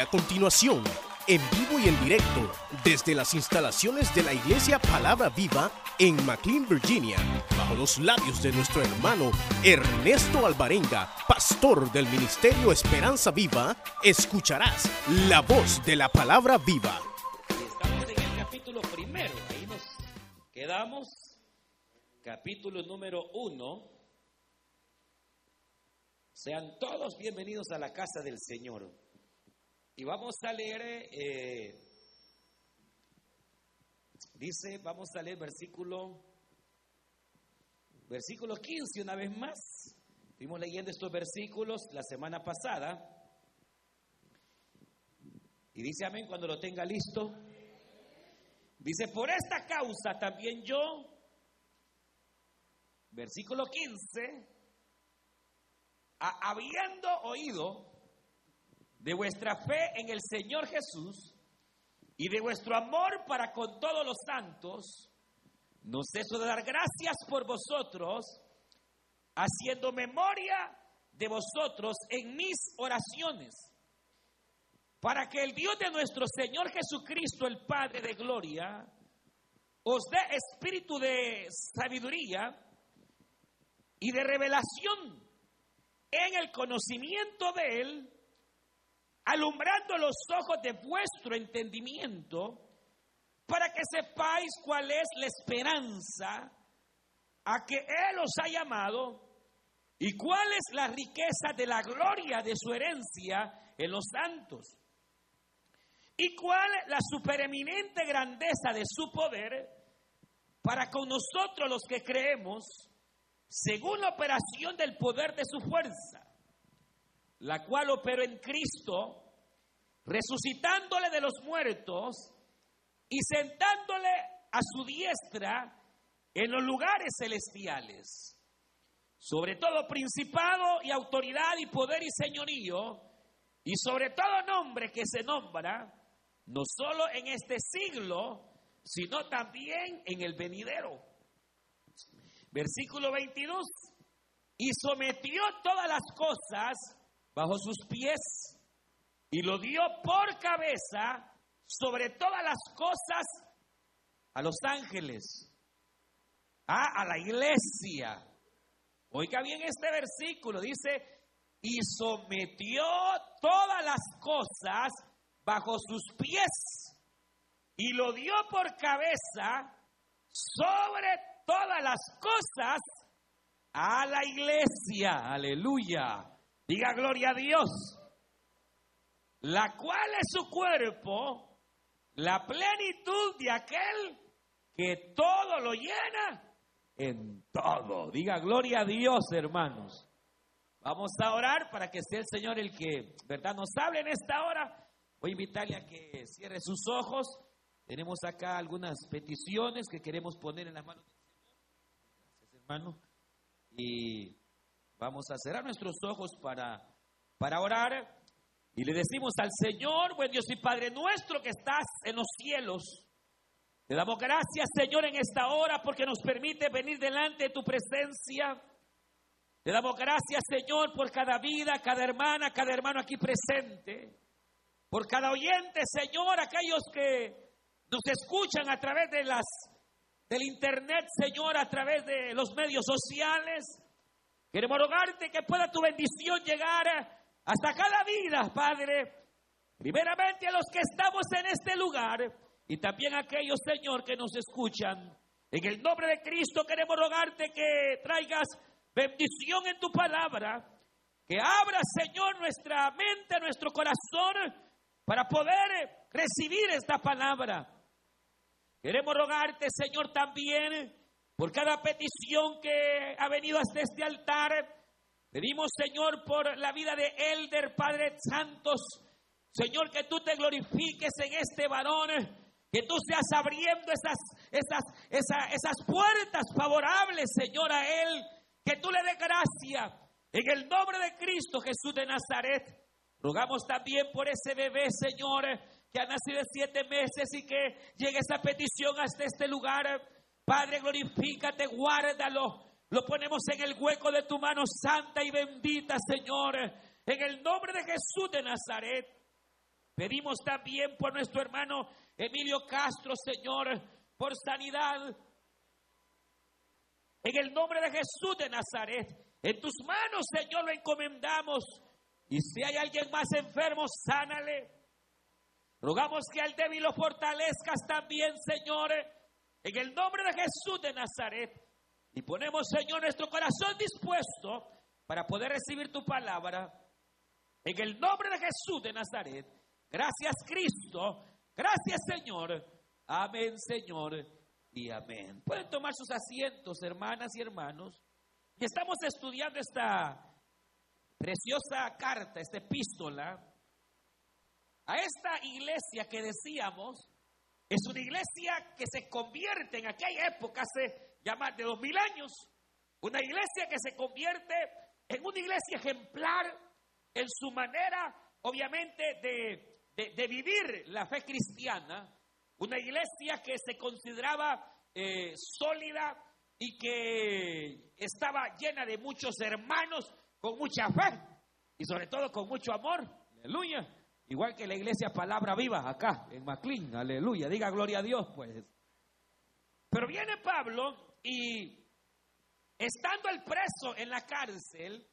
A continuación, en vivo y en directo, desde las instalaciones de la Iglesia Palabra Viva en McLean, Virginia, bajo los labios de nuestro hermano Ernesto Alvarenga, pastor del Ministerio Esperanza Viva, escucharás la voz de la Palabra Viva. Estamos en el capítulo primero, ahí nos quedamos, capítulo número uno. Sean todos bienvenidos a la casa del Señor. Y vamos a leer, eh, dice, vamos a leer versículo, versículo 15 una vez más. Estuvimos leyendo estos versículos la semana pasada. Y dice amén cuando lo tenga listo. Dice, por esta causa también yo, versículo 15, a- habiendo oído de vuestra fe en el Señor Jesús y de vuestro amor para con todos los santos, no ceso de dar gracias por vosotros, haciendo memoria de vosotros en mis oraciones, para que el Dios de nuestro Señor Jesucristo, el Padre de Gloria, os dé espíritu de sabiduría y de revelación en el conocimiento de Él, alumbrando los ojos de vuestro entendimiento, para que sepáis cuál es la esperanza a que Él os ha llamado y cuál es la riqueza de la gloria de su herencia en los santos. Y cuál la supereminente grandeza de su poder para con nosotros los que creemos, según la operación del poder de su fuerza, la cual operó en Cristo, resucitándole de los muertos y sentándole a su diestra en los lugares celestiales, sobre todo principado y autoridad y poder y señorío, y sobre todo nombre que se nombra, no solo en este siglo, sino también en el venidero. Versículo 22. Y sometió todas las cosas bajo sus pies y lo dio por cabeza sobre todas las cosas a los ángeles, a, la iglesia. Oiga bien este versículo, dice, y sometió todas las cosas bajo sus pies y lo dio por cabeza sobre todas las cosas a la iglesia. Aleluya. Diga gloria a Dios. La cual es su cuerpo, la plenitud de aquel que todo lo llena en todo. Diga gloria a Dios, hermanos. Vamos a orar para que sea el Señor el que, ¿verdad?, nos hable en esta hora. Voy a invitarle a que cierre sus ojos. Tenemos acá algunas peticiones que queremos poner en las manos del Señor. Gracias, hermano. Y vamos a cerrar nuestros ojos para, para orar. Y le decimos al Señor, buen Dios y Padre nuestro que estás en los cielos. Te damos gracias, Señor, en esta hora porque nos permite venir delante de tu presencia. Te damos gracias, Señor, por cada vida, cada hermana, cada hermano aquí presente. Por cada oyente, Señor, aquellos que nos escuchan a través de las del internet, Señor, a través de los medios sociales. Queremos rogarte que pueda tu bendición llegar hasta cada vida, Padre. Primeramente a los que estamos en este lugar y también a aquellos, Señor, que nos escuchan. En el nombre de Cristo queremos rogarte que traigas bendición en tu palabra, que abra, Señor, nuestra mente, nuestro corazón para poder recibir esta palabra. Queremos rogarte, Señor, también por cada petición que ha venido hasta este altar. Pedimos, Señor, por la vida de Elder, Padre Santos. Señor, que tú te glorifiques en este varón, que tú seas abriendo esas, esas, esas, esas puertas favorables, Señor, a él, que tú le des gracia. En el nombre de Cristo Jesús de Nazaret, rogamos también por ese bebé, Señor, que ha nacido siete meses y que llegue esa petición hasta este lugar. Padre, glorifícate, guárdalo. Lo ponemos en el hueco de tu mano santa y bendita, Señor. En el nombre de Jesús de Nazaret. Pedimos también por nuestro hermano Emilio Castro, Señor, por sanidad. En el nombre de Jesús de Nazaret, en tus manos, Señor, lo encomendamos. Y si hay alguien más enfermo, sánale. Rogamos que al débil lo fortalezcas también, Señor, en el nombre de Jesús de Nazaret. Y ponemos, Señor, nuestro corazón dispuesto para poder recibir tu palabra. En el nombre de Jesús de Nazaret. Gracias, Cristo. Gracias, Señor. Amén, Señor. Y amén. Pueden tomar sus asientos, hermanas y hermanos. Y estamos estudiando esta preciosa carta, esta epístola, a esta iglesia que decíamos, es una iglesia que se convierte en aquella época, hace ya más de dos mil años, una iglesia que se convierte en una iglesia ejemplar en su manera, obviamente, de, de, vivir la fe cristiana, una iglesia que se consideraba eh, sólida y que estaba llena de muchos hermanos con mucha fe y sobre todo con mucho amor. Aleluya. Igual que la iglesia Palabra Viva acá en McLean. Aleluya. Diga gloria a Dios, pues. Pero viene Pablo y estando el preso en la cárcel,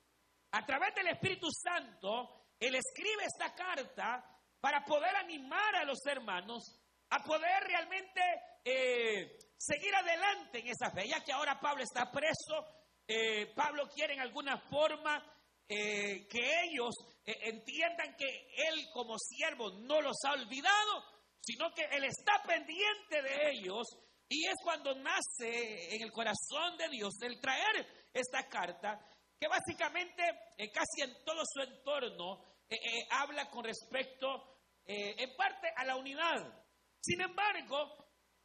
a través del Espíritu Santo, él escribe esta carta para poder animar a los hermanos a poder realmente eh, seguir adelante en esa fe. Ya que ahora Pablo está preso, eh, Pablo quiere en alguna forma eh, que ellos entiendan que él como siervo no los ha olvidado, sino que él está pendiente de ellos. Y es cuando nace en el corazón de Dios el traer esta carta, que básicamente casi en todo su entorno habla con respecto en parte a la unidad sin embargo,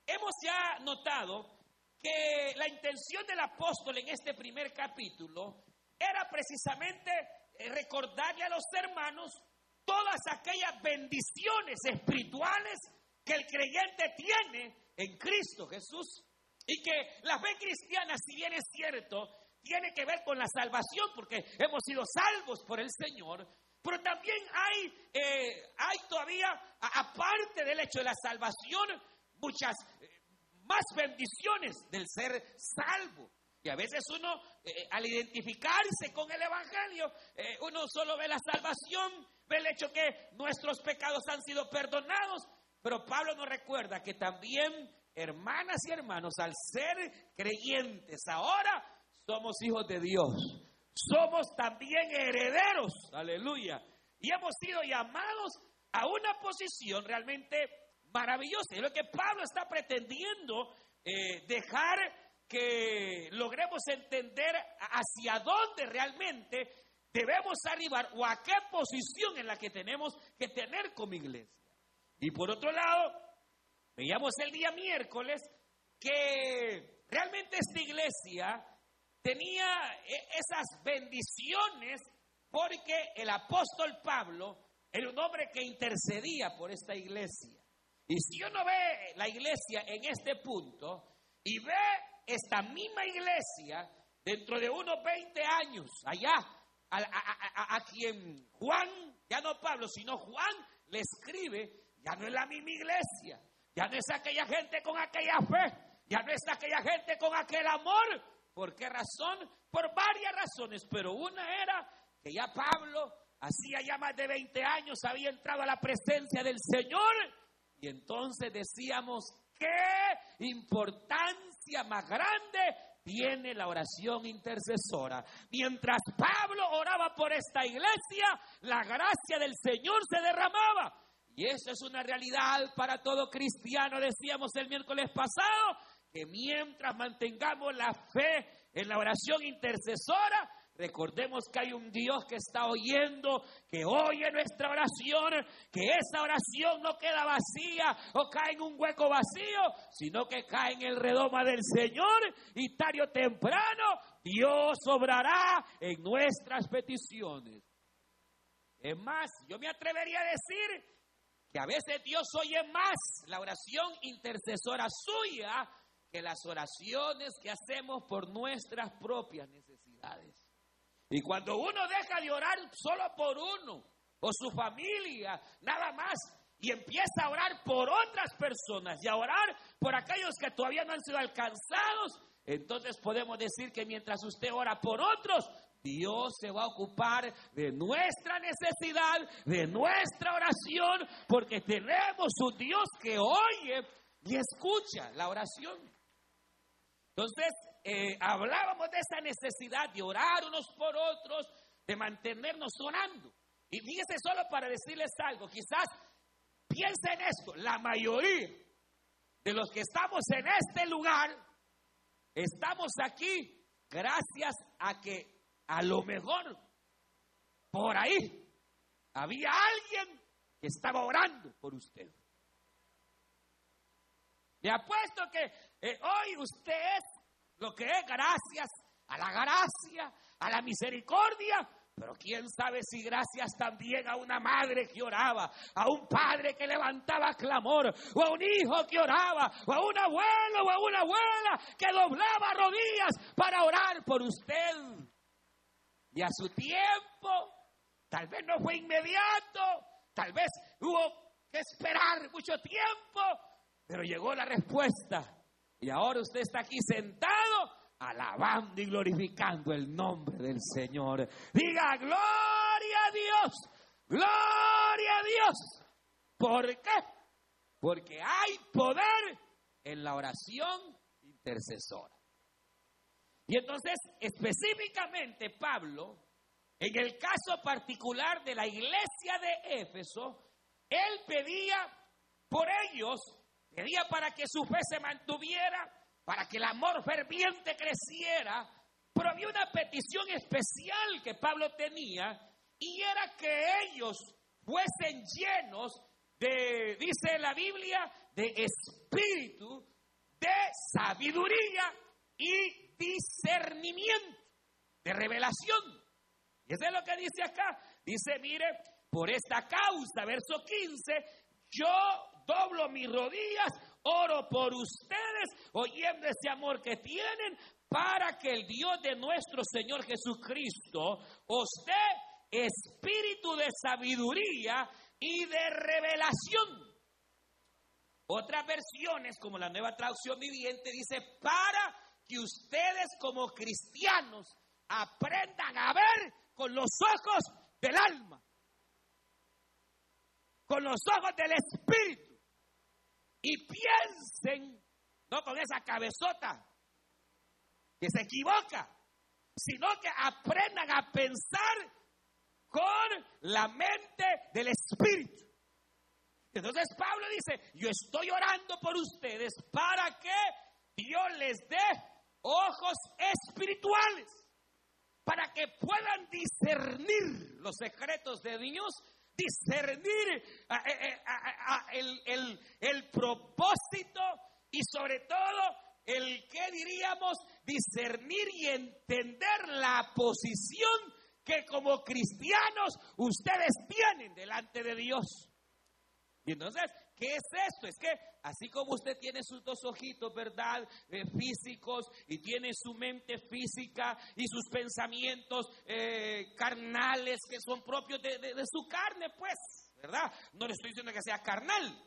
hemos ya notado que la intención del apóstol en este primer capítulo era precisamente eh, recordarle a los hermanos todas aquellas bendiciones espirituales que el creyente tiene en Cristo Jesús. Y que la fe cristiana, si bien es cierto, tiene que ver con la salvación, porque hemos sido salvos por el Señor, pero también hay, eh, hay todavía, aparte del hecho de la salvación, muchas eh, más bendiciones del ser salvo. Y a veces uno, eh, al identificarse con el Evangelio, uno solo ve la salvación, ve el hecho que nuestros pecados han sido perdonados. Pero Pablo nos recuerda que también, hermanas y hermanos, al ser creyentes ahora, somos hijos de Dios somos también herederos, aleluya. Y hemos sido llamados a una posición realmente maravillosa. Y lo que Pablo está pretendiendo eh, dejar que logremos entender hacia dónde realmente debemos arribar o a qué posición en la que tenemos que tener como iglesia. Y por otro lado, veíamos el día miércoles que realmente esta iglesia tenía e-, esas bendiciones porque el apóstol Pablo era un hombre que intercedía por esta iglesia. Y si uno ve la iglesia en este punto y ve esta misma iglesia dentro de unos 20 años, allá, a, quien Juan, ya no Pablo, sino Juan le escribe, ya no es la misma iglesia, ya no es aquella gente con aquella fe, ya no es aquella gente con aquel amor, ¿Por qué razón? Por varias razones, pero una era que ya Pablo hacía ya más de 20 años había entrado a la presencia del Señor y entonces decíamos, ¿qué importancia más grande tiene la oración intercesora? Mientras Pablo oraba por esta iglesia, la gracia del Señor se derramaba. Y eso es una realidad para todo cristiano, decíamos el miércoles pasado, que mientras mantengamos la fe en la oración intercesora, recordemos que hay un Dios que está oyendo, que oye nuestra oración, que esa oración no queda vacía o cae en un hueco vacío, sino que cae en el redoma del Señor y tarde o temprano Dios obrará en nuestras peticiones. Es más, yo me atrevería a decir que a veces Dios oye más la oración intercesora suya que las oraciones que hacemos por nuestras propias necesidades. Y cuando uno deja de orar solo por uno, o su familia, nada más, y empieza a orar por otras personas y a orar por aquellos que todavía no han sido alcanzados, entonces podemos decir que mientras usted ora por otros, Dios se va a ocupar de nuestra necesidad, de nuestra oración, porque tenemos un Dios que oye y escucha la oración. Entonces, eh, hablábamos de esa necesidad de orar unos por otros, de mantenernos orando. Y fíjese solo para decirles algo, quizás piensen en esto, la mayoría de los que estamos en este lugar, estamos aquí gracias a que a lo mejor por ahí había alguien que estaba orando por usted. Le apuesto que eh, hoy usted es lo que es gracias a la gracia, a la misericordia, pero quién sabe si gracias también a una madre que oraba, a un padre que levantaba clamor, o a un hijo que oraba, o a un abuelo o a una abuela que doblaba rodillas para orar por usted. Y a su tiempo, tal vez no fue inmediato, tal vez hubo que esperar mucho tiempo, pero llegó la respuesta. Y ahora usted está aquí sentado alabando y glorificando el nombre del Señor. Diga, gloria a Dios, gloria a Dios. ¿Por qué? Porque hay poder en la oración intercesora. Y entonces, específicamente, Pablo, en el caso particular de la iglesia de Éfeso, él pedía por ellos Pedía para que su fe se mantuviera, para que el amor ferviente creciera. Pero había una petición especial que Pablo tenía y era que ellos fuesen llenos de, dice la Biblia, de espíritu, de sabiduría y discernimiento, de revelación. Y eso es lo que dice acá. Dice, mire, por esta causa, verso 15, yo doblo mis rodillas, oro por ustedes, oyendo ese amor que tienen, para que el Dios de nuestro Señor Jesucristo os dé espíritu de sabiduría y de revelación. Otras versiones, como la nueva traducción viviente, dice, para que ustedes como cristianos aprendan a ver con los ojos del alma, con los ojos del espíritu y piensen, no con esa cabezota que se equivoca, sino que aprendan a pensar con la mente del Espíritu. Entonces Pablo dice, yo estoy orando por ustedes para que Dios les dé ojos espirituales, para que puedan discernir los secretos de Dios discernir ah, eh, eh, ah, ah, el, propósito y sobre todo el que diríamos discernir y entender la posición que como cristianos ustedes tienen delante de Dios. Y entonces, ¿qué es esto? Es que así como usted tiene sus dos ojitos, ¿verdad? Eh, físicos y tiene su mente física y sus pensamientos eh, carnales que son propios de, de su carne, pues, ¿verdad? No le estoy diciendo que sea carnal,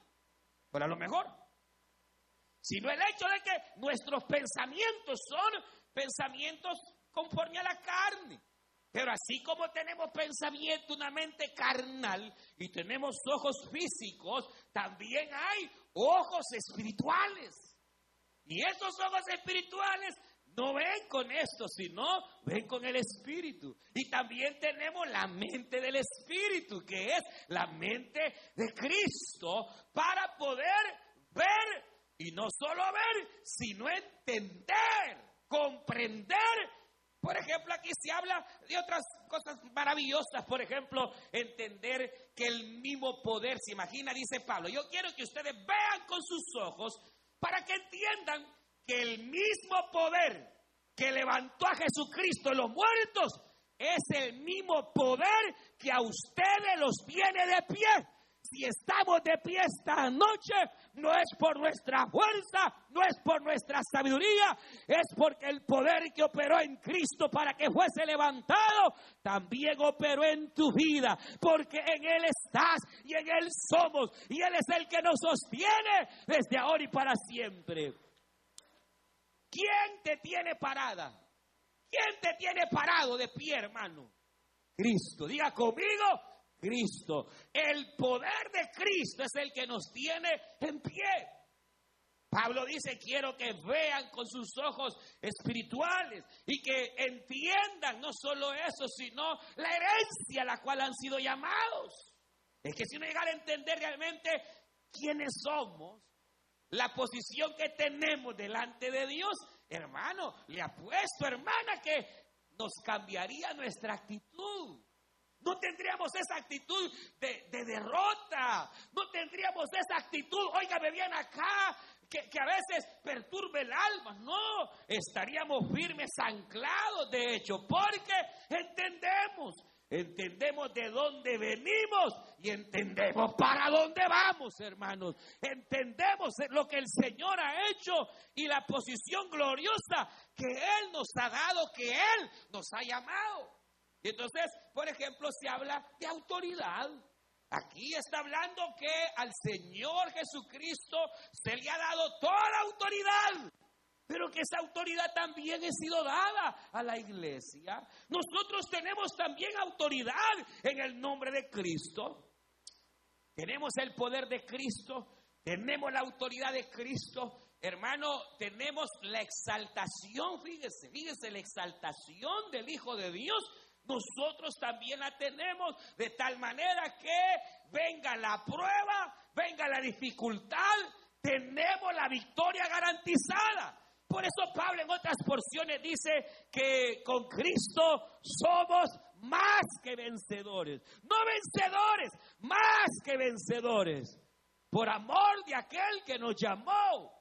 pero a lo mejor. Sino el hecho de que nuestros pensamientos son pensamientos conforme a la carne. Pero así como tenemos pensamiento, una mente carnal y tenemos ojos físicos, también hay ojos espirituales. Y esos ojos espirituales no ven con esto, sino ven con el espíritu. Y también tenemos la mente del espíritu, que es la mente de Cristo, para poder ver y no solo ver, sino entender, comprender por ejemplo, aquí se habla de otras cosas maravillosas. Por ejemplo, entender que el mismo poder, se imagina, dice Pablo, yo quiero que ustedes vean con sus ojos para que entiendan que el mismo poder que levantó a Jesucristo de los muertos es el mismo poder que a ustedes los tiene de pie. Si estamos de pie esta noche, no es por nuestra fuerza, no es por nuestra sabiduría, es porque el poder que operó en Cristo para que fuese levantado, también operó en tu vida, porque en Él estás y en Él somos, y Él es el que nos sostiene desde ahora y para siempre. ¿Quién te tiene parada? ¿Quién te tiene parado de pie, hermano? Cristo. Diga conmigo, Cristo. El poder de Cristo es el que nos tiene en pie. Pablo dice, quiero que vean con sus ojos espirituales y que entiendan no solo eso, sino la herencia a la cual han sido llamados. Es que si uno llega a entender realmente quiénes somos, la posición que tenemos delante de Dios, hermano, le apuesto, hermana, que nos cambiaría nuestra actitud. No tendríamos esa actitud de, derrota. No tendríamos esa actitud, óigame bien acá, que, que, a veces perturbe el alma. No, estaríamos firmes, anclados, de hecho, porque entendemos Entendemos de dónde venimos y entendemos para dónde vamos, hermanos. Entendemos lo que el Señor ha hecho y la posición gloriosa que Él nos ha dado, que Él nos ha llamado. Y entonces, por ejemplo, se habla de autoridad. Aquí está hablando que al Señor Jesucristo se le ha dado toda la autoridad pero que esa autoridad también ha sido dada a la iglesia. Nosotros tenemos también autoridad en el nombre de Cristo. Tenemos el poder de Cristo, tenemos la autoridad de Cristo. Hermano, tenemos la exaltación, fíjese, fíjese, la exaltación del Hijo de Dios. Nosotros también la tenemos de tal manera que venga la prueba, venga la dificultad, tenemos la victoria garantizada. Por eso Pablo en otras porciones dice que con Cristo somos más que vencedores. No vencedores, más que vencedores. Por amor de aquel que nos llamó.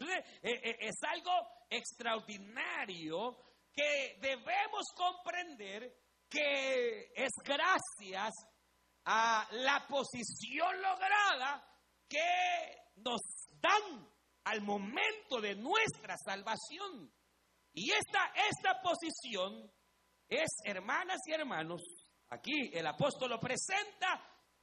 Eh, eh, es algo extraordinario que debemos comprender que es gracias a la posición lograda que nos dan al momento de nuestra salvación. Y esta, esta posición es, hermanas y hermanos, aquí el apóstol lo presenta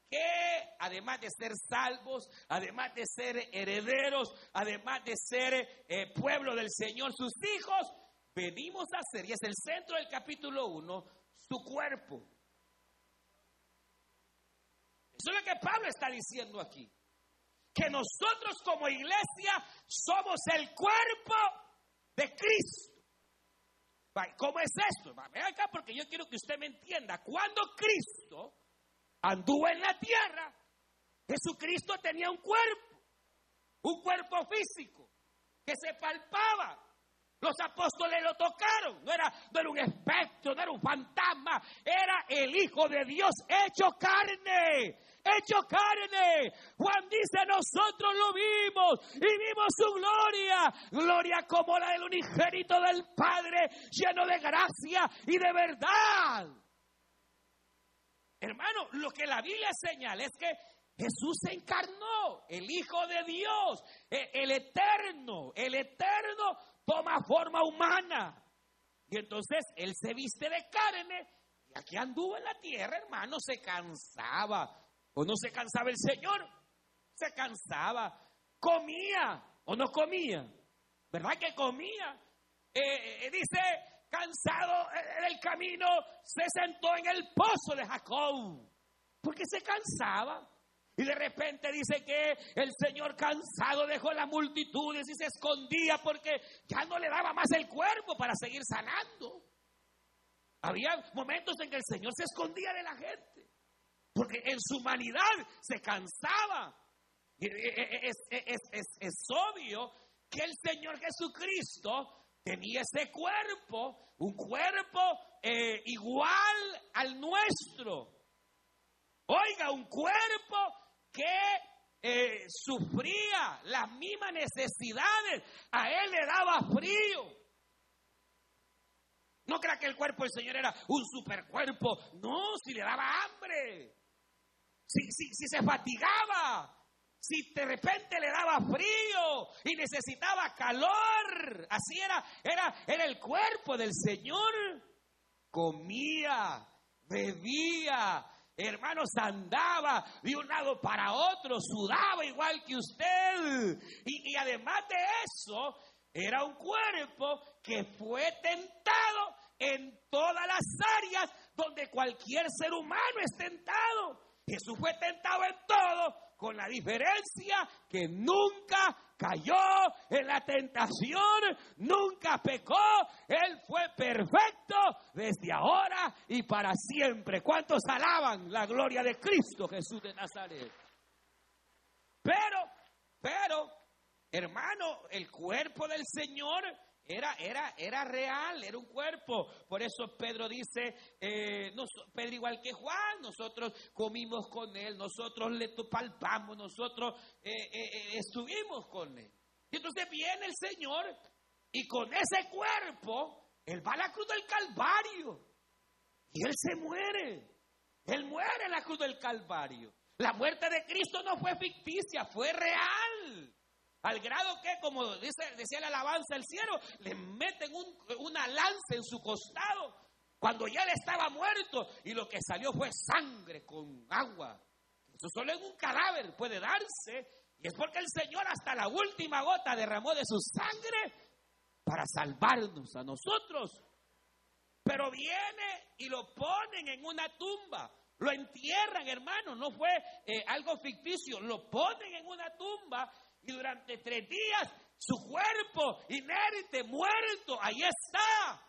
que además de ser salvos, además de ser herederos, además de ser eh, pueblo del Señor, sus hijos, venimos a ser, y es el centro del capítulo 1, su cuerpo. Eso es lo que Pablo está diciendo aquí que nosotros como iglesia somos el cuerpo de Cristo. ¿Cómo es esto? Ven acá porque yo quiero que usted me entienda. Cuando Cristo anduvo en la tierra, Jesucristo tenía un cuerpo, un cuerpo físico que se palpaba. Los apóstoles lo tocaron, no era, un espectro, no era un fantasma, era el Hijo de Dios hecho carne hecho carne. Juan dice, nosotros lo vimos y vimos su gloria, gloria como la del unigénito del Padre, lleno de gracia y de verdad. Hermano, lo que la Biblia señala es que Jesús se encarnó, el Hijo de Dios, e, el eterno, el eterno toma forma humana. Y entonces Él se viste de carne y aquí anduvo en la tierra, hermano, se cansaba, ¿O no se cansaba el Señor? Se cansaba. Comía o no comía. ¿Verdad que comía? Eh, eh, eh, dice, cansado en el camino, se sentó en el pozo de Jacob. Porque se cansaba. Y de repente dice que el Señor cansado dejó las multitudes y se escondía porque ya no le daba más el cuerpo para seguir sanando. Había momentos en que el Señor se escondía de la gente porque en su humanidad se cansaba. Es, es, obvio que el Señor Jesucristo tenía ese cuerpo, un cuerpo eh, igual al nuestro. Oiga, un cuerpo que eh, sufría las mismas necesidades, a él le daba frío. No crea que el cuerpo del Señor era un supercuerpo, no, si le daba hambre. si, si, si se fatigaba, si de repente le daba frío y necesitaba calor. Así era, era, era el cuerpo del Señor. Comía, bebía, hermanos, andaba de un lado para otro, sudaba igual que usted. Y, además de eso, era un cuerpo que fue tentado en todas las áreas donde cualquier ser humano es tentado. Jesús fue tentado en todo, con la diferencia que nunca cayó en la tentación, nunca pecó, Él fue perfecto desde ahora y para siempre. ¿Cuántos alaban la gloria de Cristo Jesús de Nazaret? Pero, pero, hermano, el cuerpo del Señor era, era, era real, era un cuerpo. Por eso Pedro dice, eh, Pedro igual que Juan, nosotros comimos con él, nosotros le palpamos, nosotros eh, eh, estuvimos con él. Y entonces viene el Señor y con ese cuerpo, él va a la cruz del Calvario. Y él se muere. Él muere en la cruz del Calvario. La muerte de Cristo no fue ficticia, fue real. Al grado que, como dice, decía la alabanza del cielo, le meten una lanza en su costado cuando ya él estaba muerto y lo que salió fue sangre con agua. Eso solo en un cadáver puede darse y es porque el Señor hasta la última gota derramó de su sangre para salvarnos a nosotros. Pero viene y lo ponen en una tumba. Lo entierran, hermano. No fue eh, algo ficticio. Lo ponen en una tumba y durante tres días su cuerpo inerte, muerto, ahí está.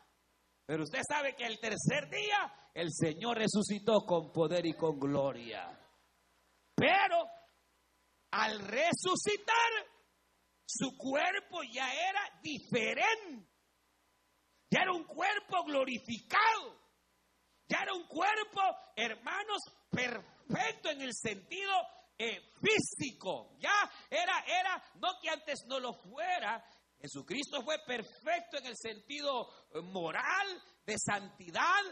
Pero usted sabe que el tercer día el Señor resucitó con poder y con gloria. Pero al resucitar, su cuerpo ya era diferente. Ya era un cuerpo glorificado. Ya era un cuerpo, hermanos, perfecto en el sentido eh, físico. Ya era, era, no que antes no lo fuera. Jesucristo fue perfecto en el sentido eh, moral, de santidad,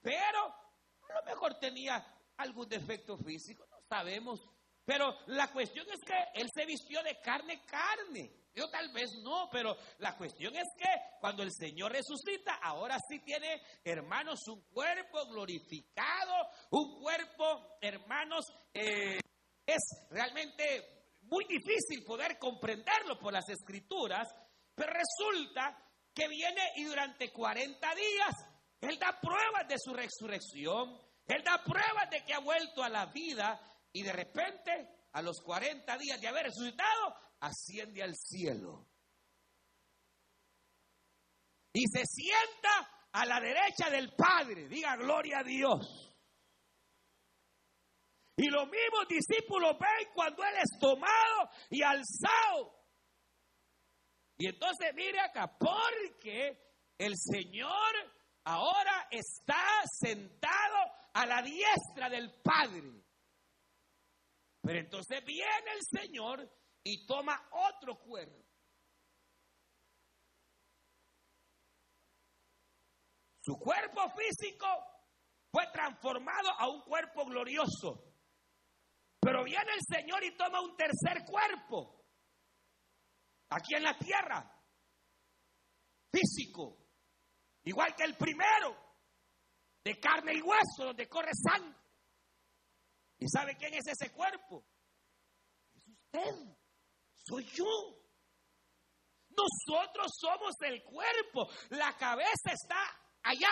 pero a lo mejor tenía algún defecto físico, no sabemos. Pero la cuestión es que Él se vistió de carne, carne. Yo tal vez no, pero la cuestión es que cuando el Señor resucita, ahora sí tiene, hermanos, un cuerpo glorificado, un cuerpo, hermanos, eh, es realmente muy difícil poder comprenderlo por las escrituras, pero resulta que viene y durante 40 días Él da pruebas de su resurrección, Él da pruebas de que ha vuelto a la vida y de repente a los 40 días de haber resucitado asciende al cielo. Y se sienta a la derecha del Padre, diga gloria a Dios. Y los mismos discípulos ven cuando Él es tomado y alzado. Y entonces mire acá, porque el Señor ahora está sentado a la diestra del Padre. Pero entonces viene el Señor y toma otro cuerpo. Su cuerpo físico fue transformado a un cuerpo glorioso. Pero viene el Señor y toma un tercer cuerpo. Aquí en la tierra. Físico. Igual que el primero. De carne y hueso, donde corre sangre. ¿Y sabe quién es ese cuerpo? Es usted. Soy yo. Nosotros somos el cuerpo. La cabeza está allá.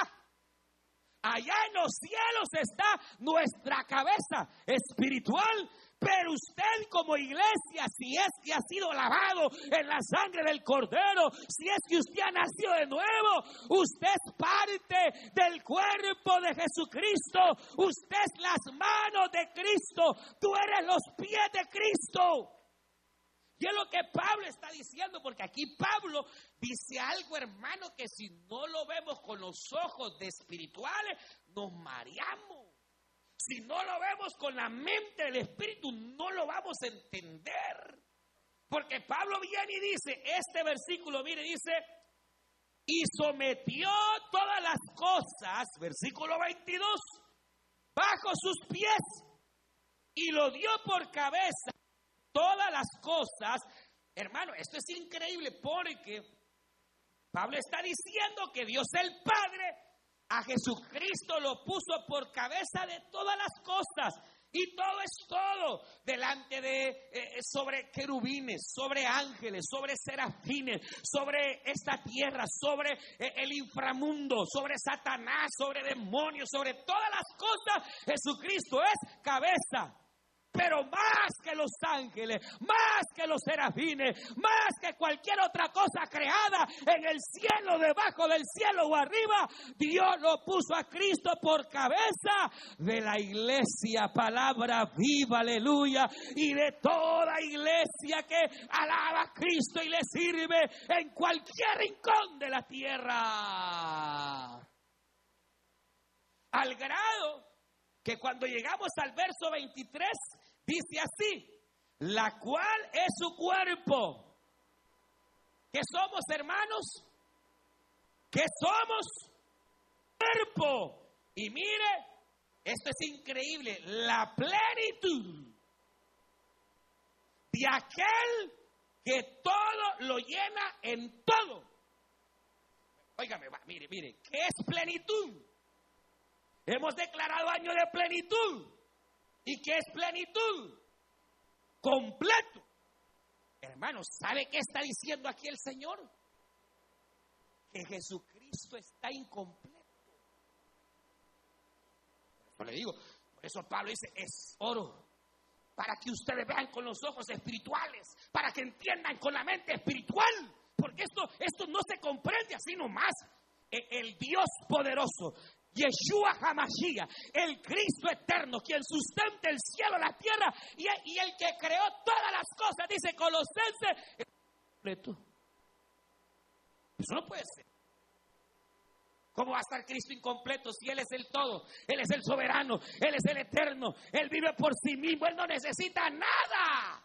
Allá en los cielos está nuestra cabeza espiritual. Pero usted como iglesia, si es que ha sido lavado en la sangre del cordero, si es que usted ha nacido de nuevo, usted es parte del cuerpo de Jesucristo. Usted es las manos de Cristo. Tú eres los pies de Cristo. Y es lo que Pablo está diciendo, porque aquí Pablo dice algo, hermano, que si no lo vemos con los ojos de espirituales, nos mareamos. Si no lo vemos con la mente del espíritu, no lo vamos a entender. Porque Pablo viene y dice, este versículo, mire, dice, y sometió todas las cosas, versículo 22, bajo sus pies y lo dio por cabeza todas las cosas. Hermano, esto es increíble porque Pablo está diciendo que Dios el Padre a Jesucristo lo puso por cabeza de todas las cosas. Y todo es todo delante de, eh, sobre querubines, sobre ángeles, sobre serafines, sobre esta tierra, sobre eh, el inframundo, sobre Satanás, sobre demonios, sobre todas las cosas. Jesucristo es cabeza pero más que los ángeles, más que los serafines, más que cualquier otra cosa creada en el cielo, debajo del cielo o arriba, Dios lo puso a Cristo por cabeza de la iglesia, palabra viva, aleluya, y de toda iglesia que alaba a Cristo y le sirve en cualquier rincón de la tierra. Al grado que cuando llegamos al verso 23, Dice así, la cual es su cuerpo. ¿Qué somos, hermanos? ¿Qué somos? Cuerpo. Y mire, esto es increíble, la plenitud de aquel que todo lo llena en todo. Óigame, mire, mire, ¿qué es plenitud? Hemos declarado año de plenitud. ¿Y qué es plenitud? Completo. Hermanos, ¿sabe qué está diciendo aquí el Señor? Que Jesucristo está incompleto. Por le digo, por eso Pablo dice, es oro. Para que ustedes vean con los ojos espirituales, para que entiendan con la mente espiritual. Porque esto, esto no se comprende así nomás. E, el Dios poderoso, Yeshua Hamashiach, el Cristo eterno, quien sustenta el cielo, la tierra y, el que creó todas las cosas, dice Colosense. Eso no puede ser. ¿Cómo va a estar Cristo incompleto si Él es el todo? Él es el soberano, Él es el eterno, Él vive por sí mismo, Él no necesita nada.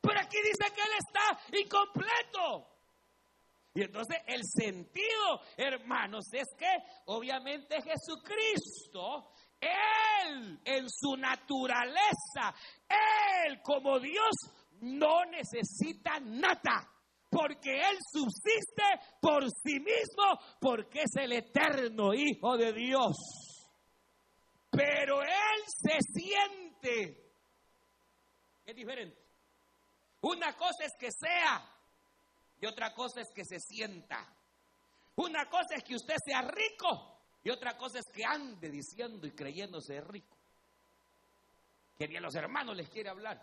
Pero aquí dice que Él está incompleto. Y entonces el sentido, hermanos, es que obviamente Jesucristo, Él en su naturaleza, Él como Dios, no necesita nada. Porque Él subsiste por sí mismo, porque es el eterno Hijo de Dios. Pero Él se siente. Es diferente. Una cosa es que sea otra cosa es que se sienta. Una cosa es que usted sea rico y otra cosa es que ande diciendo y creyéndose rico. Que ni a los hermanos les quiere hablar.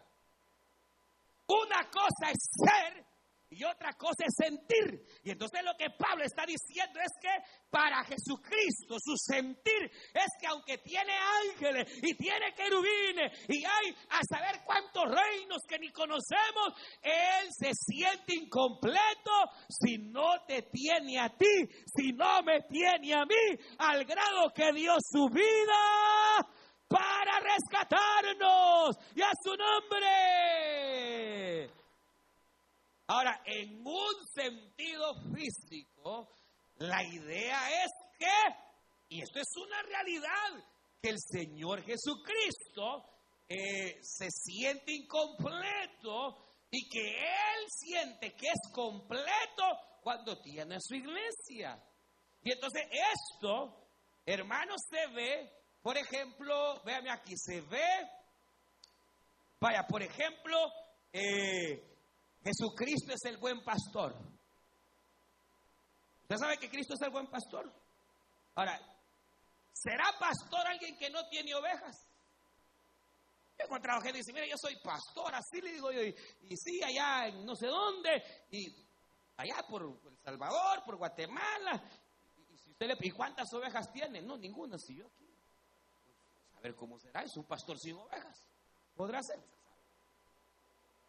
Una cosa es ser y otra cosa es sentir. Y entonces lo que Pablo está diciendo es que para Jesucristo su sentir es que aunque tiene ángeles y tiene querubines y hay a saber cuántos reinos que ni conocemos, Él se siente incompleto si no te tiene a ti, si no me tiene a mí, al grado que dio su vida para rescatarnos y a su nombre. Ahora, en un sentido físico, la idea es que, y esto es una realidad, que el Señor Jesucristo eh, se siente incompleto y que Él siente que es completo cuando tiene su iglesia. Y entonces esto, hermanos, se ve, por ejemplo, véame aquí, se ve, vaya, por ejemplo, eh, Jesucristo es el buen pastor. ¿Usted sabe que Cristo es el buen pastor? Ahora, ¿será pastor alguien que no tiene ovejas? Yo he encontrado gente que dice, mira, yo soy pastor, así le digo yo, y, sí, allá en no sé dónde, y allá por, El Salvador, por Guatemala, y, si usted le ¿y cuántas ovejas tiene? No, ninguna, si yo aquí. Pues, a ver cómo será, es un pastor sin ovejas. ¿Podrá ser?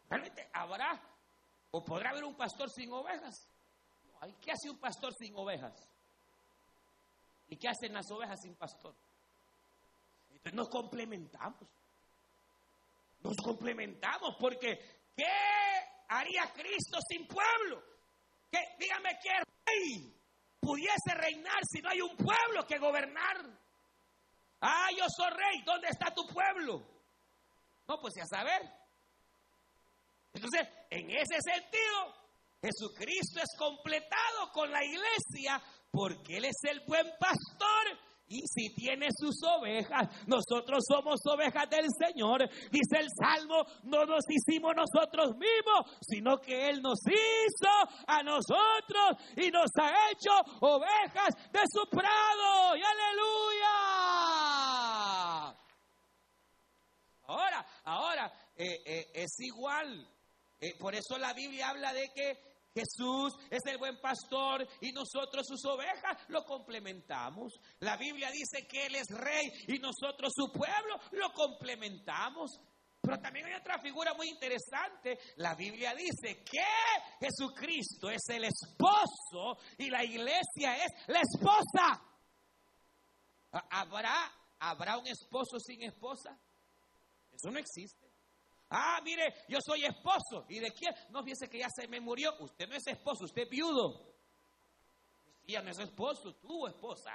Realmente habrá ¿O podrá haber un pastor sin ovejas? ¿Qué hace un pastor sin ovejas? ¿Y qué hacen las ovejas sin pastor? Entonces nos complementamos. Nos complementamos porque ¿qué haría Cristo sin pueblo? ¿Qué, dígame qué rey pudiese reinar si no hay un pueblo que gobernar. Ah, yo soy rey, ¿dónde está tu pueblo? No, pues ya saber. Entonces, en ese sentido, Jesucristo es completado con la iglesia porque Él es el buen pastor y si tiene sus ovejas, nosotros somos ovejas del Señor. Dice el Salmo, no nos hicimos nosotros mismos, sino que Él nos hizo a nosotros y nos ha hecho ovejas de su prado. Y aleluya. Ahora, ahora, eh, eh, es igual. Eh, por eso la Biblia habla de que Jesús es el buen pastor y nosotros sus ovejas lo complementamos. La Biblia dice que Él es rey y nosotros su pueblo lo complementamos. Pero también hay otra figura muy interesante. La Biblia dice que Jesucristo es el esposo y la iglesia es la esposa. ¿Habrá, ¿Habrá un esposo sin esposa? Eso no existe. Ah, mire, yo soy esposo. ¿Y de quién? No, fíjese que ya se me murió. Usted no es esposo, usted es viudo. Ya no es esposo, tu esposa.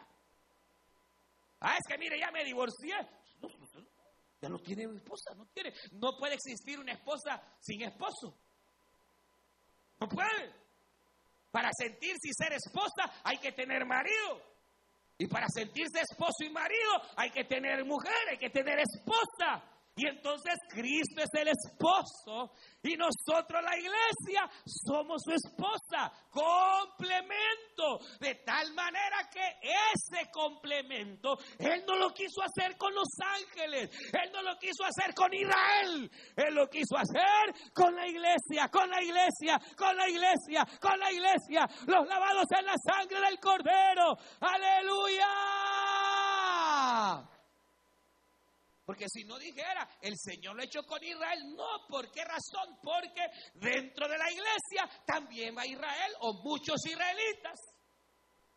Ah, es que mire, ya me divorcié. No, ya no tiene esposa, no tiene. No puede existir una esposa sin esposo. No puede. Para sentirse y ser esposa hay que tener marido. Y para sentirse esposo y marido hay que tener mujer, hay que tener esposa. Y entonces Cristo es el esposo y nosotros la iglesia somos su esposa. Complemento. De tal manera que ese complemento Él no lo quiso hacer con los ángeles. Él no lo quiso hacer con Israel. Él lo quiso hacer con la iglesia, con la iglesia, con la iglesia, con la iglesia. Los lavados en la sangre del cordero. Aleluya. Porque si no dijera, el Señor lo hecho con Israel, no, ¿por qué razón? Porque dentro de la iglesia también va Israel o muchos israelitas.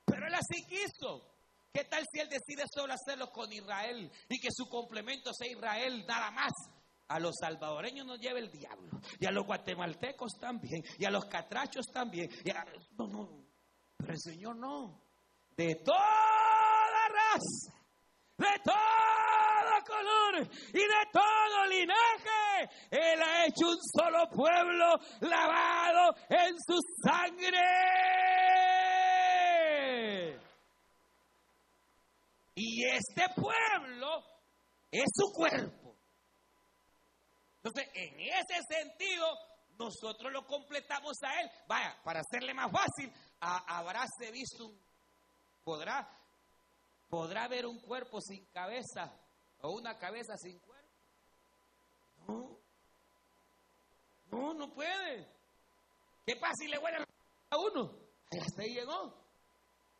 Pero él así quiso. ¿Qué tal si él decide solo hacerlo con Israel y que su complemento sea Israel nada más? A los salvadoreños nos lleva el diablo, y a los guatemaltecos también, y a los catrachos también. no, no, pero el Señor no. De toda raza, de todo color y de todo linaje. Él ha hecho un solo pueblo lavado en su sangre. Y este pueblo es su cuerpo. Entonces, en ese sentido, nosotros lo completamos a Él. Vaya, para hacerle más fácil, habráse visto, podrá ¿Podrá haber un cuerpo sin cabeza o una cabeza sin cuerpo? No. No, no puede. ¿Qué pasa si le huele a uno? Hasta ahí llegó.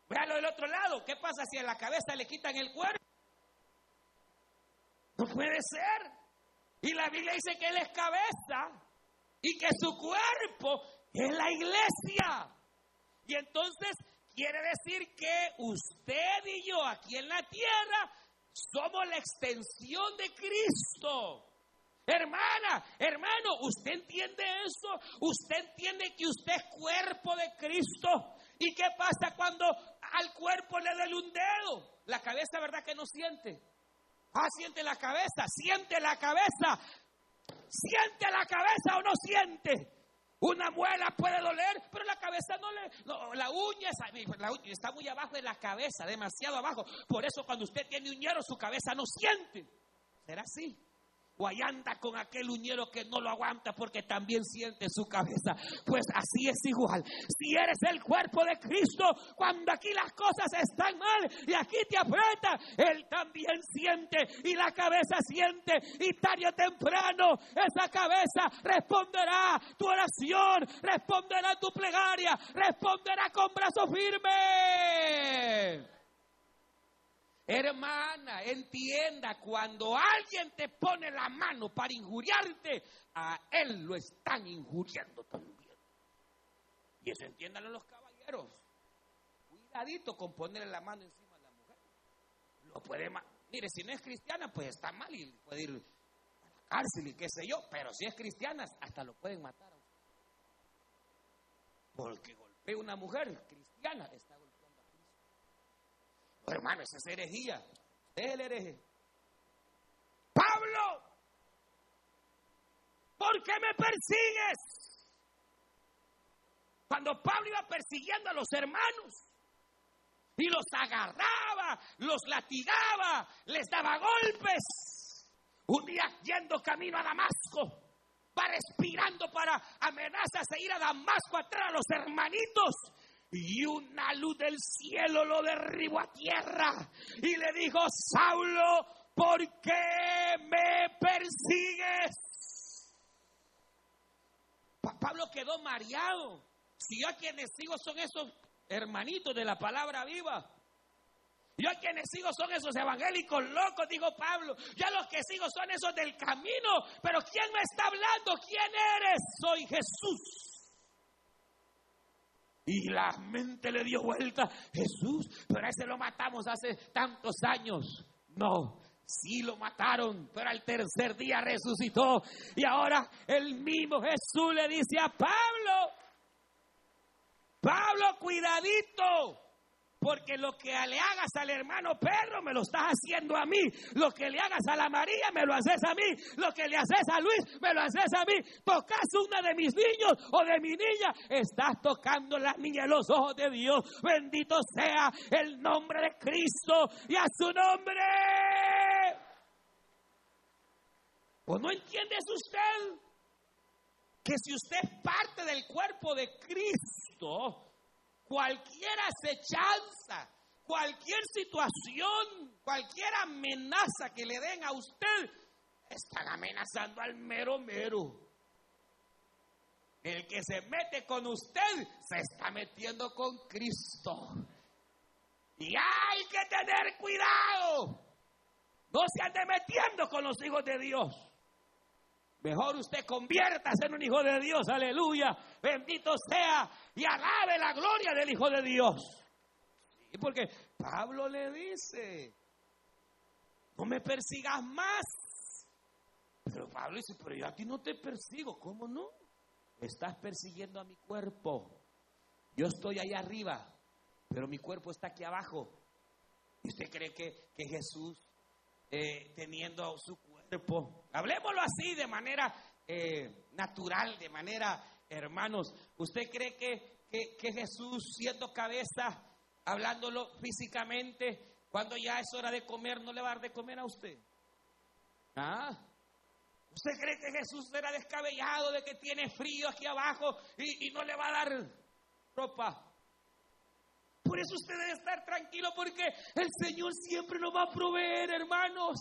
Véalo del otro lado. ¿Qué pasa si a la cabeza le quitan el cuerpo? No puede ser. Y la Biblia dice que Él es cabeza y que su cuerpo es la iglesia. Y entonces Quiere decir que usted y yo aquí en la tierra somos la extensión de Cristo. Hermana, hermano, ¿usted entiende eso? ¿Usted entiende que usted es cuerpo de Cristo? ¿Y qué pasa cuando al cuerpo le duele un dedo? La cabeza, ¿verdad que no siente? Ah, siente la cabeza, siente la cabeza. ¿Siente la cabeza o no siente? Una muela puede doler, pero la cabeza no le... la, uña, la uña está muy abajo de la cabeza, demasiado abajo. Por eso cuando usted tiene uñero, su cabeza no siente. ¿Será así? O ahí anda con aquel uñero que no lo aguanta porque también siente su cabeza. Pues así es igual. Si eres el cuerpo de Cristo, cuando aquí las cosas están mal y aquí te aprieta, Él también siente y la cabeza siente. Y tarde o temprano esa cabeza responderá tu oración, responderá tu plegaria, responderá con brazo firme. Hermana, entienda, cuando alguien te pone la mano para injuriarte, a él lo están injuriando también. Y eso entiéndanlo los caballeros. Cuidadito con ponerle la mano encima de la mujer. Lo puede Mire, si no es cristiana, pues está mal y puede ir a la cárcel y qué sé yo. Pero si es cristiana, hasta lo pueden matar a. Porque golpea una mujer cristiana, está hermano, esa es herejía. es el hereje. Pablo ¿por qué me persigues? Cuando Pablo iba persiguiendo a los hermanos y los agarraba, los latigaba, les daba golpes. Un día yendo camino a Damasco, va respirando para amenazas de ir a Damasco a traer a los hermanitos. Y una luz del cielo lo derribó a tierra y le dijo, Saulo, ¿por qué me persigues? Pablo quedó mareado. Si yo a quienes sigo son esos hermanitos de la palabra viva. Yo a quienes sigo son esos evangélicos locos, dijo Pablo. Yo a los que sigo son esos del camino. Pero ¿quién me está hablando? ¿Quién eres? Soy Jesús. Y la mente le dio vuelta. Jesús, pero a ese lo matamos hace tantos años. No, sí lo mataron, pero al tercer día resucitó. Y ahora el mismo Jesús le dice a Pablo, Pablo, cuidadito. Porque lo que le hagas al hermano Pedro me lo estás haciendo a mí. Lo que le hagas a la María me lo haces a mí. Lo que le haces a Luis me lo haces a mí. Tocas una de mis niños o de mi niña. Estás tocando la niña en los ojos de Dios. Bendito sea el nombre de Cristo y a su nombre. ¿O no entiendes usted que si usted es parte del cuerpo de Cristo, cualquier acechanza, cualquier situación, cualquier amenaza que le den a usted, están amenazando al mero mero. El que se mete con usted se está metiendo con Cristo. Y hay que tener cuidado. No se ande metiendo con los hijos de Dios. Mejor usted conviértase en un hijo de Dios, aleluya. Bendito sea y alabe la gloria del Hijo de Dios. Y porque Pablo le dice, no me persigas más. Pero Pablo dice, pero yo a ti no te persigo, ¿cómo no? Estás persiguiendo a mi cuerpo. Yo estoy allá arriba, pero mi cuerpo está aquí abajo. ¿Y usted cree que, que Jesús, eh, teniendo su cuerpo, hablemoslo así de manera eh, natural, de manera hermanos, ¿usted cree que, que, Jesús siendo cabeza, hablándolo físicamente, cuando ya es hora de comer, no le va a dar de comer a usted? ¿Ah? ¿Usted cree que Jesús era descabellado de que tiene frío aquí abajo y, y no le va a dar ropa? Por eso usted debe estar tranquilo porque el Señor siempre nos va a proveer, hermanos.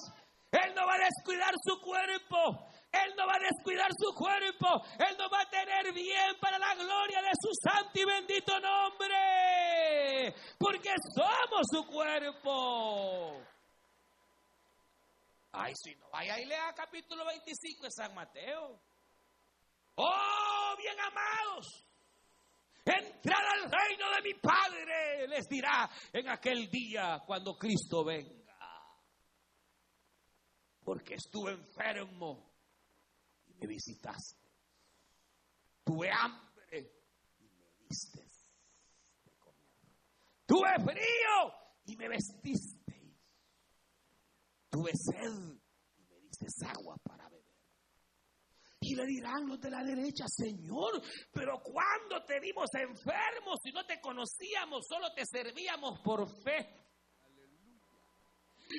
Él no va a descuidar su cuerpo. Él no va a descuidar su cuerpo. Él no va a tener bien para la gloria de su santo y bendito nombre. Porque somos su cuerpo. Ay, si no, vaya y lea capítulo 25 de San Mateo. Oh, bien amados. Entrad al reino de mi Padre, les dirá en aquel día cuando Cristo venga. Porque estuve enfermo me visitaste. Tuve hambre y me diste. Tuve frío y me vestiste. Tuve sed y me diste agua para beber. Y le dirán los de la derecha, Señor, pero cuando te vimos enfermos y no te conocíamos, solo te servíamos por fe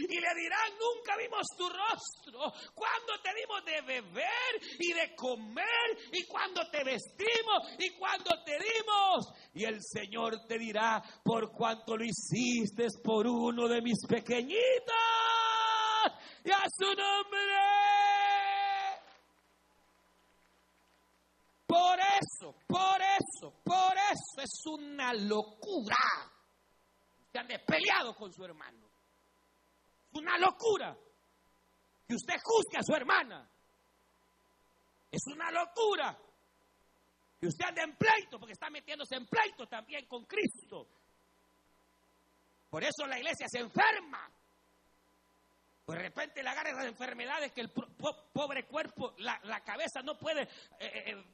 y le dirán, nunca vimos tu rostro, cuando te dimos de beber y de comer, y cuando te vestimos y cuando te dimos. Y el Señor te dirá, por cuanto lo hiciste por uno de mis pequeñitos, y a su nombre. Por eso, por eso, por eso es una locura. que ande peleado con su hermano una locura que usted juzgue a su hermana. Es una locura que usted ande en pleito porque está metiéndose en pleito también con Cristo. Por eso la iglesia se enferma. Pues de repente le agarra esas enfermedades que el pobre cuerpo, la, cabeza no puede, eh, eh, eh,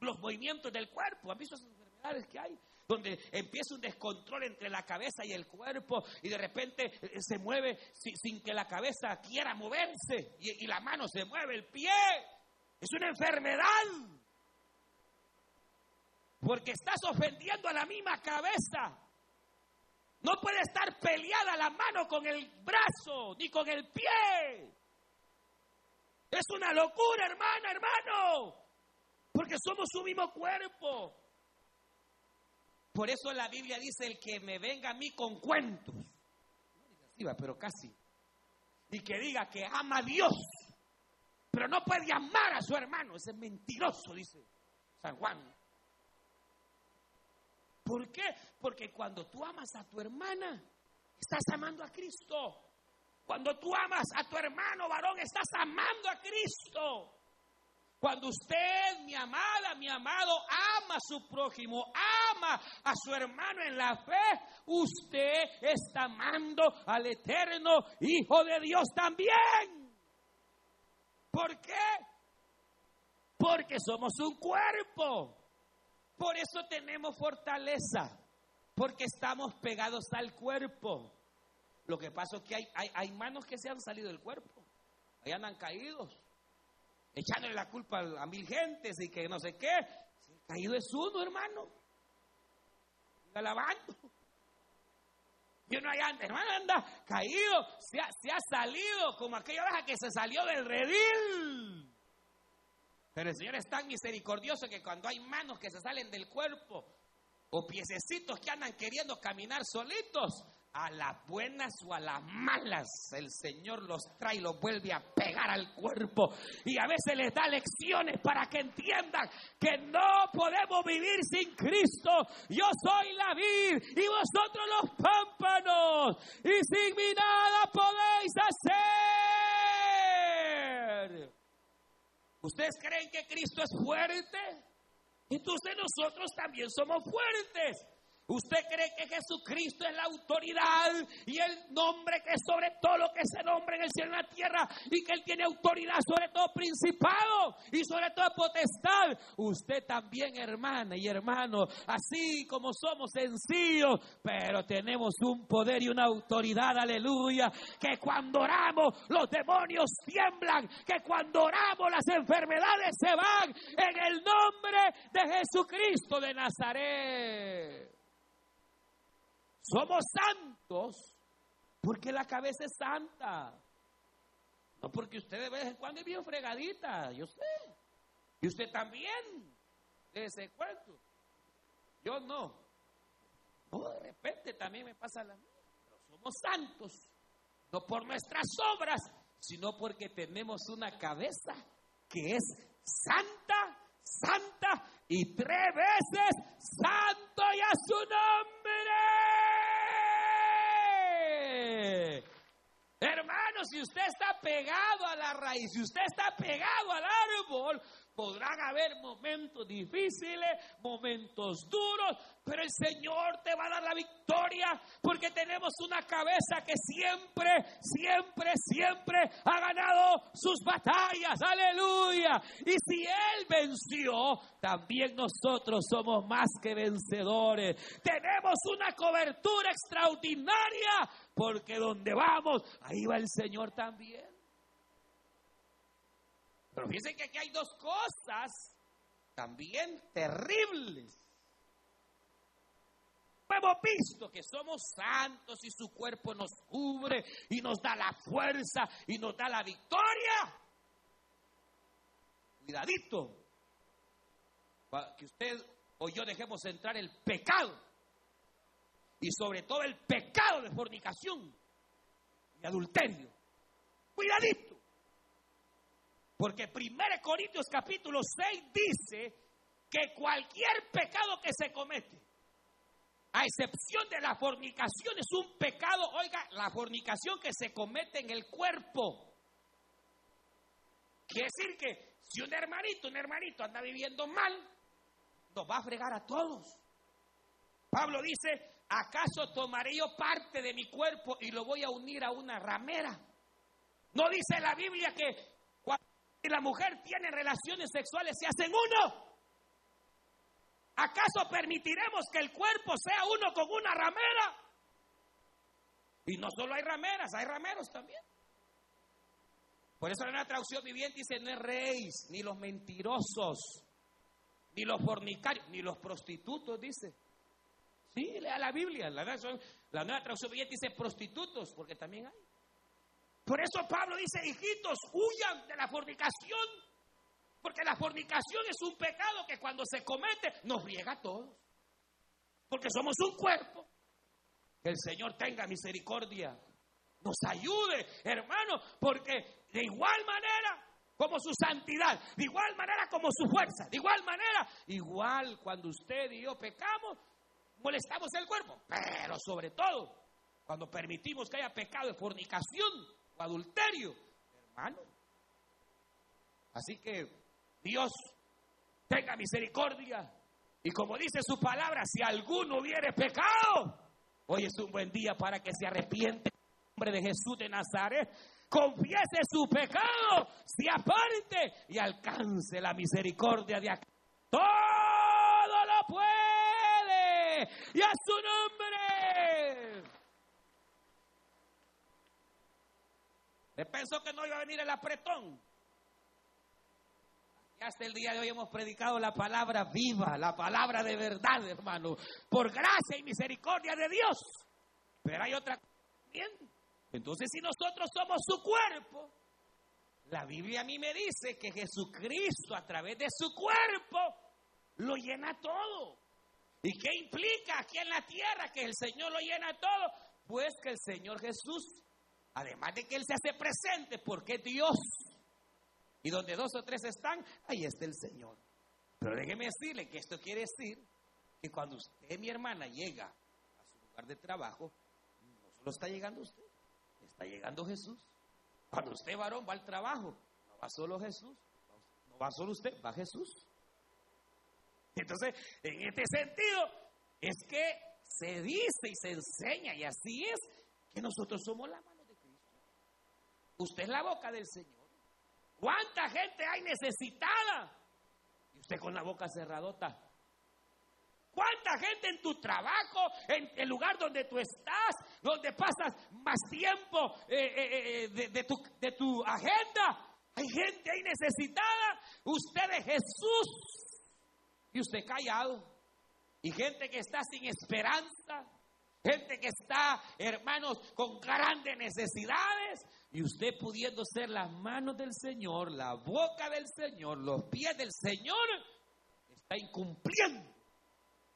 los movimientos del cuerpo. ¿Han visto esas enfermedades que hay? Donde empieza un descontrol entre la cabeza y el cuerpo y de repente eh, se mueve sin, que la cabeza quiera moverse y, la mano se mueve, el pie. Es una enfermedad. Porque estás ofendiendo a la misma cabeza. No puede estar peleada la mano con el brazo ni con el pie. Es una locura, hermana, hermano. Porque somos un mismo cuerpo. Por eso la Biblia dice, el que me venga a mí con cuentos. Pero casi. Y que diga que ama a Dios, pero no puede amar a su hermano. Ese es mentiroso, dice San Juan. ¿Por qué? Porque cuando tú amas a tu hermana, estás amando a Cristo. Cuando tú amas a tu hermano varón, estás amando a Cristo. Cuando usted, mi amada, mi amado, ama a su prójimo, ama a su hermano en la fe, usted está amando al eterno Hijo de Dios también. ¿Por qué? Porque somos un cuerpo. Por eso tenemos fortaleza, porque estamos pegados al cuerpo. Lo que pasa es que hay, hay, manos que se han salido del cuerpo, ahí andan caídos, echándole la culpa a, mil gentes y que no sé qué. caído es uno, hermano, alabando. Y uno allá, hermano, anda caído, se ha, se ha salido como aquella oveja que se salió del redil. Pero el Señor es tan misericordioso que cuando hay manos que se salen del cuerpo o piececitos que andan queriendo caminar solitos, a las buenas o a las malas, el Señor los trae y los vuelve a pegar al cuerpo. Y a veces les da lecciones para que entiendan que no podemos vivir sin Cristo. Yo soy la vid y vosotros los pámpanos. Y sin mí nada podéis hacer. ¿Ustedes creen que Cristo es fuerte? Entonces nosotros también somos fuertes. ¿Usted cree que Jesucristo es la autoridad y el nombre que es sobre todo lo que se nombra en el cielo y en la tierra y que Él tiene autoridad sobre todo principado y sobre todo potestad? Usted también, hermana y hermano, así como somos sencillos, pero tenemos un poder y una autoridad, aleluya, que cuando oramos los demonios tiemblan, que cuando oramos las enfermedades se van en el nombre de Jesucristo de Nazaret. Somos santos porque la cabeza es santa. No porque usted de vez en cuando es bien fregadita, yo sé. Y usted también, de ese cuento. Yo no. No, de repente también me pasa la mía. Pero somos santos. No por nuestras obras, sino porque tenemos una cabeza que es santa, santa y tres veces santo y a su nombre. Hermano, si usted está pegado a la raíz, si usted está pegado al árbol, podrán haber momentos difíciles, momentos duros, pero el Señor te va a dar la victoria porque tenemos una cabeza que siempre, siempre, siempre ha ganado sus batallas. Aleluya. Y si Él venció, también nosotros somos más que vencedores. Tenemos una cobertura extraordinaria porque donde vamos, ahí va el Señor también. Pero fíjense que aquí hay dos cosas también terribles hemos visto que somos santos y su cuerpo nos cubre y nos da la fuerza y nos da la victoria. Cuidadito, que usted o yo dejemos entrar el pecado y sobre todo el pecado de fornicación y adulterio. Cuidadito. Porque 1 Corintios capítulo 6 dice que cualquier pecado que se comete a excepción de la fornicación, es un pecado, oiga, la fornicación que se comete en el cuerpo. Quiere decir que si un hermanito, un hermanito anda viviendo mal, nos va a fregar a todos. Pablo dice, ¿acaso tomaré yo parte de mi cuerpo y lo voy a unir a una ramera? No dice la Biblia que cuando la mujer tiene relaciones sexuales se hacen uno. ¿Acaso permitiremos que el cuerpo sea uno con una ramera? Y no solo hay rameras, hay rameros también. Por eso en la traducción viviente dice, no es reis, ni los mentirosos, ni los fornicarios, ni los prostitutos, dice. Sí, lea la Biblia. La, nueva traducción viviente dice prostitutos, porque también hay. Por eso Pablo dice, hijitos, huyan de la fornicación. Porque la fornicación es un pecado que cuando se comete nos riega a todos. Porque somos un cuerpo. Que el Señor tenga misericordia. Nos ayude, hermano, porque de igual manera como su santidad, de igual manera como su fuerza, de igual manera, igual cuando usted y yo pecamos, molestamos el cuerpo, pero sobre todo cuando permitimos que haya pecado de fornicación o adulterio, hermano. Así que Dios tenga misericordia. Y como dice su palabra, si alguno hubiere pecado, hoy es un buen día para que se arrepiente en nombre de Jesús de Nazaret, confiese su pecado, se aparte y alcance la misericordia de aquel. Y a su nombre. Me pensó que no iba a venir el apretón hasta el día de hoy hemos predicado la palabra viva, la palabra de verdad, hermano, por gracia y misericordia de Dios. Pero hay otra bien. Entonces, si nosotros somos su cuerpo, la Biblia a mí me dice que Jesucristo a través de su cuerpo lo llena todo. ¿Y qué implica aquí en la tierra que el Señor lo llena todo? Pues que el Señor Jesús, además de que Él se hace presente porque Dios, y donde dos o tres están, ahí está el Señor. Pero déjeme decirle que esto quiere decir que cuando usted, mi hermana, llega a su lugar de trabajo, no solo está llegando usted, está llegando Jesús. Cuando usted, varón, va al trabajo, no va solo Jesús, no va solo usted, va Jesús. Entonces, en este sentido, es que se dice y se enseña, y así es, que nosotros somos la mano de Cristo. Usted es la boca del Señor. ¿Cuánta gente hay necesitada? Y usted con la boca cerradota. ¿Cuánta gente en tu trabajo, en el lugar donde tú estás, donde pasas más tiempo eh, eh, eh, de, tu, de tu agenda? Hay gente ahí necesitada. Usted es Jesús. Y usted callado. Y gente que está sin esperanza. Gente que está, hermanos, con grandes necesidades. Y usted pudiendo ser las manos del Señor, la boca del Señor, los pies del Señor, está incumpliendo.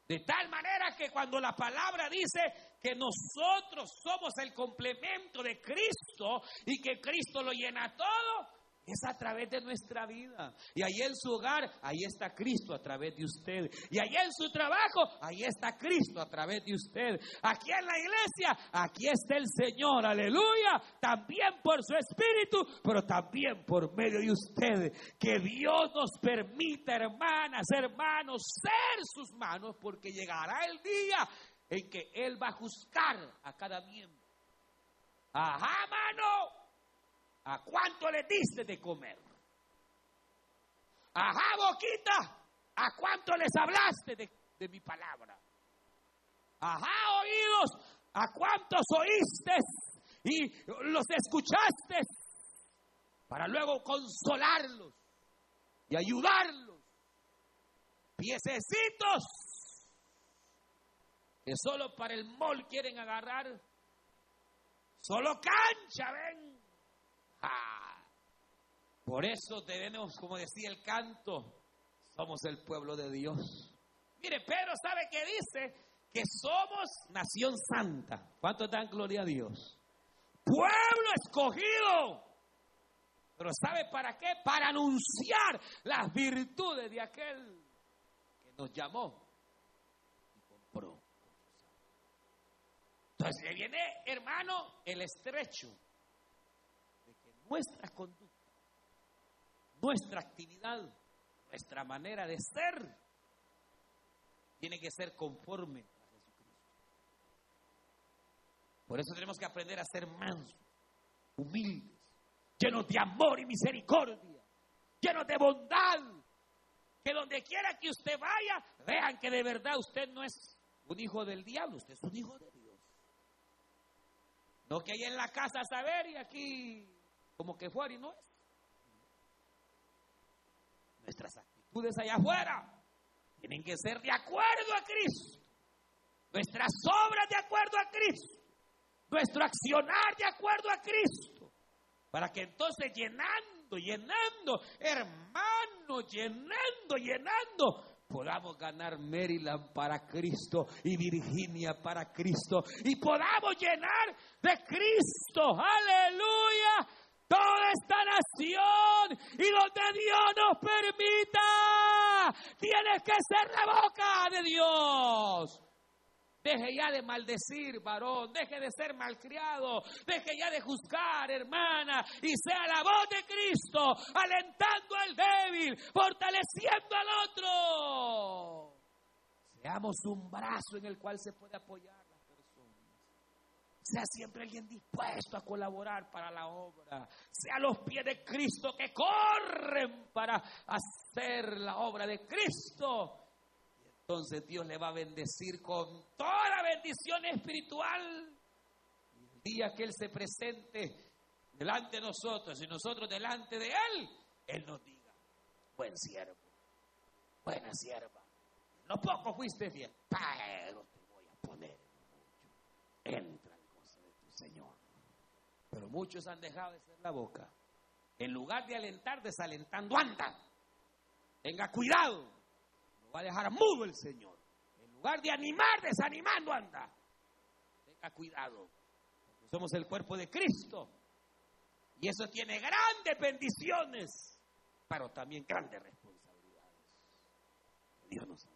De tal manera que cuando la palabra dice que nosotros somos el complemento de Cristo y que Cristo lo llena todo, es a través de nuestra vida. Y ahí en su hogar, ahí está Cristo a través de usted. Y ahí en su trabajo, ahí está Cristo a través de usted. Aquí en la iglesia, aquí está el Señor, aleluya. También por su espíritu, pero también por medio de usted. Que Dios nos permita, hermanas, hermanos, ser sus manos, porque llegará el día en que Él va a juzgar a cada miembro. Ajá, mano. ¿A cuánto le diste de comer? Ajá, boquita, ¿a cuánto les hablaste de, mi palabra? Ajá, oídos, ¿a cuántos oíste y los escuchaste? Para luego consolarlos y ayudarlos. Piececitos que solo para el mol quieren agarrar. Solo cancha, ven. Por eso tenemos, como decía el canto, somos el pueblo de Dios. Mire, Pedro sabe que dice que somos nación santa. ¿Cuánto dan gloria a Dios? Pueblo escogido. Pero ¿sabe para qué? Para anunciar las virtudes de aquel que nos llamó y compró. Entonces le viene, hermano, el estrecho nuestra conducta, nuestra actividad, nuestra manera de ser, tiene que ser conforme a Jesucristo. Por eso tenemos que aprender a ser mansos, humildes, llenos de amor y misericordia, llenos de bondad. Que donde quiera que usted vaya, vean que de verdad usted no es un hijo del diablo, usted es un hijo de Dios. No que hay en la casa saber y aquí como que fuera y no es. nuestras actitudes allá afuera tienen que ser de acuerdo a Cristo. Nuestras obras de acuerdo a Cristo. Nuestro accionar de acuerdo a Cristo. Para que entonces llenando, llenando, hermano, llenando, llenando, podamos ganar Maryland para Cristo y Virginia para Cristo y podamos llenar de Cristo, aleluya, toda esta nación y donde Dios nos permita, tienes que ser la boca de Dios. Deje ya de maldecir, varón. Deje de ser malcriado. Deje ya de juzgar, hermana. Y sea la voz de Cristo, alentando al débil, fortaleciendo al otro. Seamos un brazo en el cual se puede apoyar. Sea siempre alguien dispuesto a colaborar para la obra. Sea los pies de Cristo que corren para hacer la obra de Cristo entonces Dios le va a bendecir con toda bendición espiritual. el día que Él se presente delante de nosotros y nosotros delante de Él, Él nos diga, buen siervo, buena sierva, no poco fuiste fiel, pero te voy a poner mucho al gozo de tu Señor. Pero muchos han dejado de ser la boca. En lugar de alentar, desalentando, anda. Tenga cuidado va a dejar mudo el Señor. En lugar de animar, desanimando anda. Tenga cuidado. Somos el cuerpo de Cristo. Y eso tiene grandes bendiciones, pero también grandes responsabilidades. Dios nos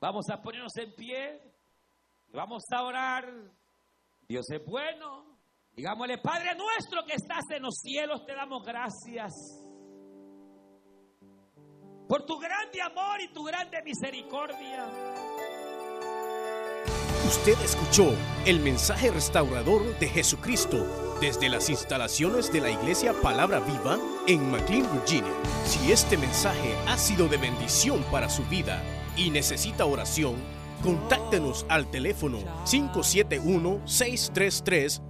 Vamos a ponernos en pie. Y vamos a orar. Dios es bueno. Digámosle, Padre nuestro que estás en los cielos, te damos gracias por tu grande amor y tu grande misericordia. Usted escuchó el mensaje restaurador de Jesucristo desde las instalaciones de la iglesia Palabra Viva en McLean, Virginia. Si este mensaje ha sido de bendición para su vida y necesita oración, contáctenos al teléfono